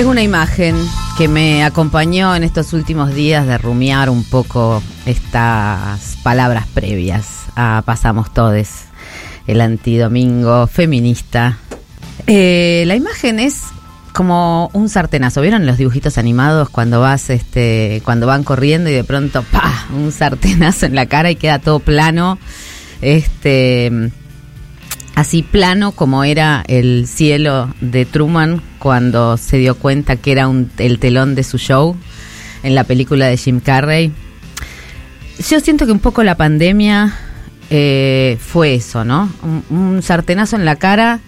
Tengo una imagen que me acompañó en estos últimos días de rumiar un poco estas palabras previas a Pasamos Todes, el antidomingo feminista. Eh, la imagen es como un sartenazo. ¿Vieron los dibujitos animados cuando vas, este, cuando van corriendo y de pronto, ¡pa! un sartenazo en la cara y queda todo plano? Este así plano como era el cielo de Truman cuando se dio cuenta que era un, el telón de su show en la película de Jim Carrey. Yo siento que un poco la pandemia eh, fue eso, ¿no? un sartenazo en la cara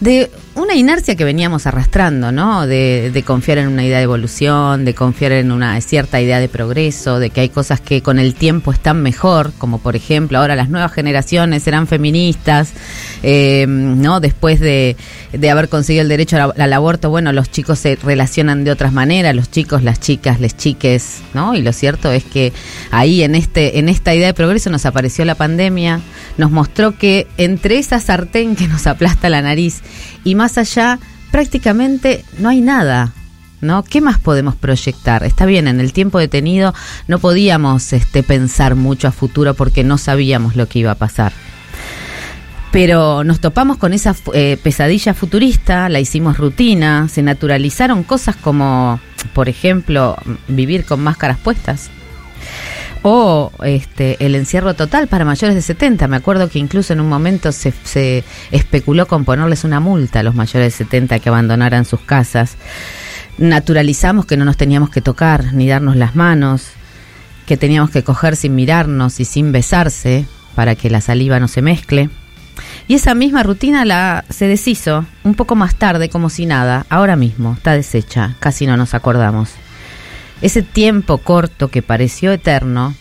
de una inercia que veníamos arrastrando, ¿no? De, confiar en una idea de evolución, de confiar en una cierta idea de progreso, de que hay cosas que con el tiempo están mejor, como por ejemplo ahora las nuevas generaciones serán feministas, eh, ¿no? Después de, de, haber conseguido el derecho al, aborto, bueno, los chicos se relacionan de otras maneras, los chicos, las chicas, les chiques, ¿no? Y lo cierto es que ahí en este, en esta idea de progreso nos apareció la pandemia, nos mostró que entre esa sartén que nos aplasta la nariz y más allá prácticamente no hay nada. ¿No? ¿Qué más podemos proyectar? Está bien, en el tiempo detenido no podíamos este, pensar mucho a futuro porque no sabíamos lo que iba a pasar. Pero nos topamos con esa eh, pesadilla futurista, la hicimos rutina, se naturalizaron cosas como, por ejemplo, vivir con máscaras puestas o este, el encierro total para mayores de 70. Me acuerdo que incluso en un momento se, se especuló con ponerles una multa a los mayores de 70 que abandonaran sus casas. Naturalizamos que no nos teníamos que tocar ni darnos las manos, que teníamos que coger sin mirarnos y sin besarse para que la saliva no se mezcle. Y esa misma rutina la se deshizo un poco más tarde como si nada, ahora mismo, está deshecha, casi no nos acordamos. Ese tiempo corto que pareció eterno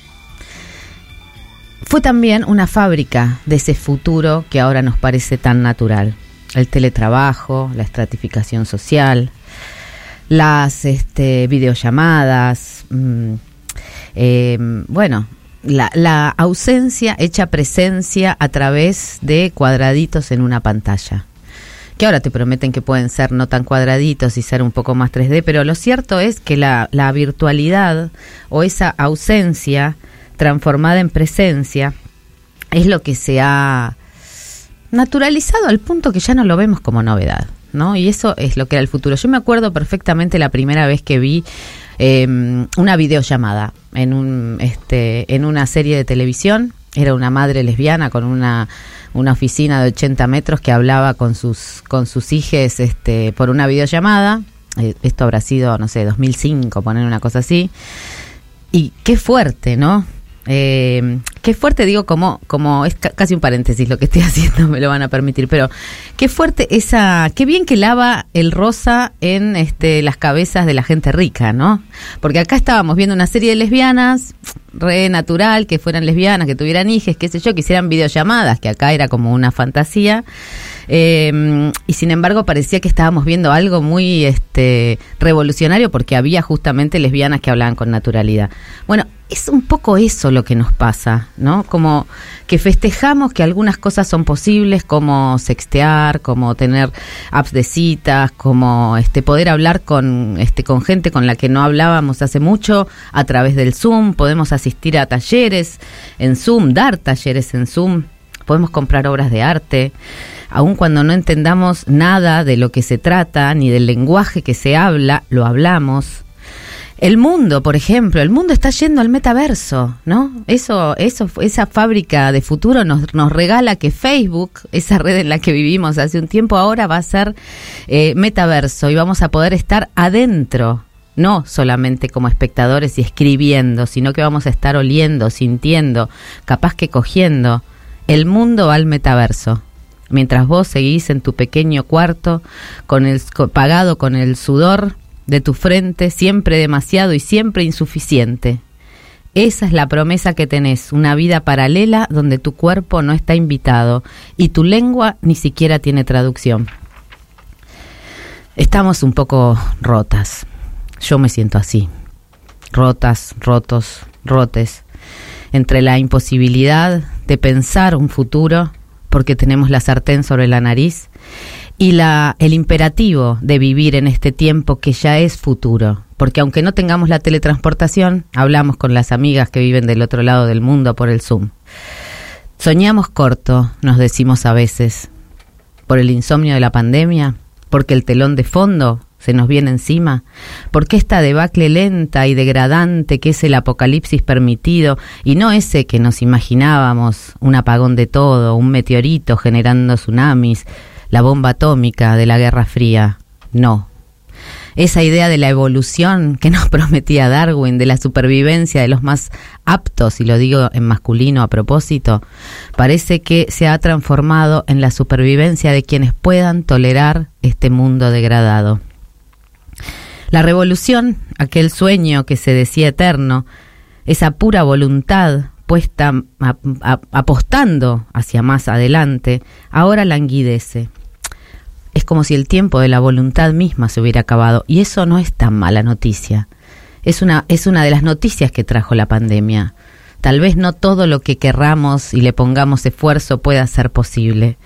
fue también una fábrica de ese futuro que ahora nos parece tan natural. El teletrabajo, la estratificación social, las este, videollamadas, mm, eh, bueno, la, ausencia hecha presencia a través de cuadraditos en una pantalla que ahora te prometen que pueden ser no tan cuadraditos y ser un poco más 3D, pero lo cierto es que la, la virtualidad o esa ausencia transformada en presencia es lo que se ha naturalizado al punto que ya no lo vemos como novedad, ¿no? Y eso es lo que era el futuro. Yo me acuerdo perfectamente la primera vez que vi eh, una videollamada en un este en una serie de televisión. Era una madre lesbiana con una una oficina de 80 metros que hablaba con sus, con sus hijes este, por una videollamada. Eh, esto habrá sido, no sé, 2005, poner una cosa así. Y qué fuerte, ¿no? Eh, qué fuerte, digo, como, como es casi un paréntesis lo que estoy haciendo, me lo van a permitir, pero qué fuerte esa, qué bien que lava el rosa en este, las cabezas de la gente rica, ¿no? Porque acá estábamos viendo una serie de lesbianas, re natural, que fueran lesbianas, que tuvieran hijas, qué sé yo, que hicieran videollamadas, que acá era como una fantasía. Eh, y sin embargo parecía que estábamos viendo algo muy este, revolucionario porque había justamente lesbianas que hablaban con naturalidad. Bueno, es un poco eso lo que nos pasa, ¿no? Como que festejamos que algunas cosas son posibles, como sextear, como tener apps de citas, como este poder hablar con este con gente con la que no hablábamos hace mucho a través del Zoom, podemos asistir a talleres en Zoom, dar talleres en Zoom, podemos comprar obras de arte aun cuando no entendamos nada de lo que se trata, ni del lenguaje que se habla, lo hablamos. El mundo, por ejemplo, el mundo está yendo al metaverso, ¿no? Eso, eso, esa fábrica de futuro nos, nos regala que Facebook, esa red en la que vivimos hace un tiempo, ahora va a ser eh, metaverso y vamos a poder estar adentro, no solamente como espectadores y escribiendo, sino que vamos a estar oliendo, sintiendo, capaz que cogiendo. El mundo va al metaverso mientras vos seguís en tu pequeño cuarto, con el, pagado con el sudor de tu frente, siempre demasiado y siempre insuficiente. Esa es la promesa que tenés, una vida paralela donde tu cuerpo no está invitado y tu lengua ni siquiera tiene traducción. Estamos un poco rotas. Yo me siento así. Rotas, rotos, rotes. Entre la imposibilidad de pensar un futuro porque tenemos la sartén sobre la nariz y la, el imperativo de vivir en este tiempo que ya es futuro. Porque aunque no tengamos la teletransportación, hablamos con las amigas que viven del otro lado del mundo por el Zoom. Soñamos corto, nos decimos a veces, por el insomnio de la pandemia, porque el telón de fondo se nos viene encima, porque esta debacle lenta y degradante que es el apocalipsis permitido y no ese que nos imaginábamos, un apagón de todo, un meteorito generando tsunamis, la bomba atómica de la Guerra Fría. No. Esa idea de la evolución que nos prometía Darwin, de la supervivencia de los más aptos, y lo digo en masculino a propósito, parece que se ha transformado en la supervivencia de quienes puedan tolerar este mundo degradado. La revolución, aquel sueño que se decía eterno, esa pura voluntad puesta apostando hacia más adelante, ahora languidece es como si el tiempo de la voluntad misma se hubiera acabado. Y eso no es tan mala noticia. Es una, es una de las noticias que trajo la pandemia. Tal vez no todo lo que querramos y le pongamos esfuerzo pueda ser posible.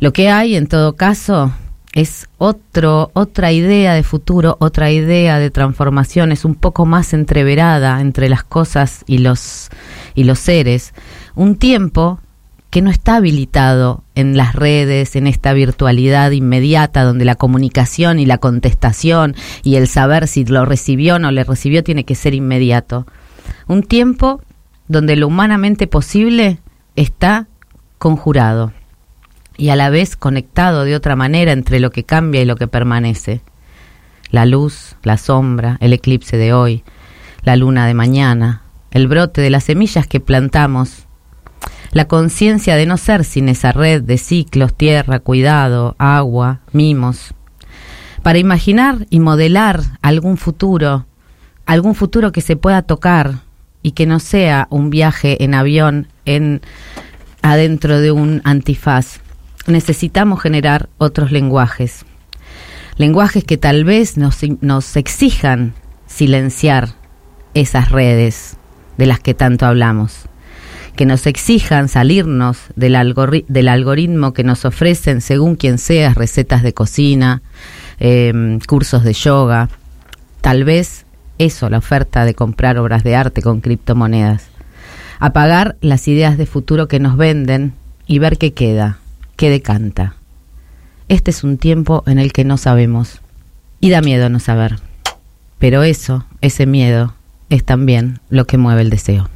Lo que hay, en todo caso, es otro, otra idea de futuro, otra idea de transformación, es un poco más entreverada entre las cosas y los, y los seres. Un tiempo que no está habilitado en las redes, en esta virtualidad inmediata donde la comunicación y la contestación y el saber si lo recibió o no le recibió tiene que ser inmediato. Un tiempo donde lo humanamente posible está conjurado y a la vez conectado de otra manera entre lo que cambia y lo que permanece. La luz, la sombra, el eclipse de hoy, la luna de mañana, el brote de las semillas que plantamos la conciencia de no ser sin esa red de ciclos, tierra, cuidado, agua, mimos, para imaginar y modelar algún futuro, algún futuro que se pueda tocar y que no sea un viaje en avión en adentro de un antifaz. Necesitamos generar otros lenguajes. Lenguajes que tal vez nos, nos exijan silenciar esas redes de las que tanto hablamos que nos exijan salirnos del, del algoritmo que nos ofrecen, según quien sea, recetas de cocina, em, cursos de yoga. Tal vez eso, la oferta de comprar obras de arte con criptomonedas. Apagar las ideas de futuro que nos venden y ver qué queda, qué decanta. Este es un tiempo en el que no sabemos y da miedo no saber. Pero eso, ese miedo, es también lo que mueve el deseo.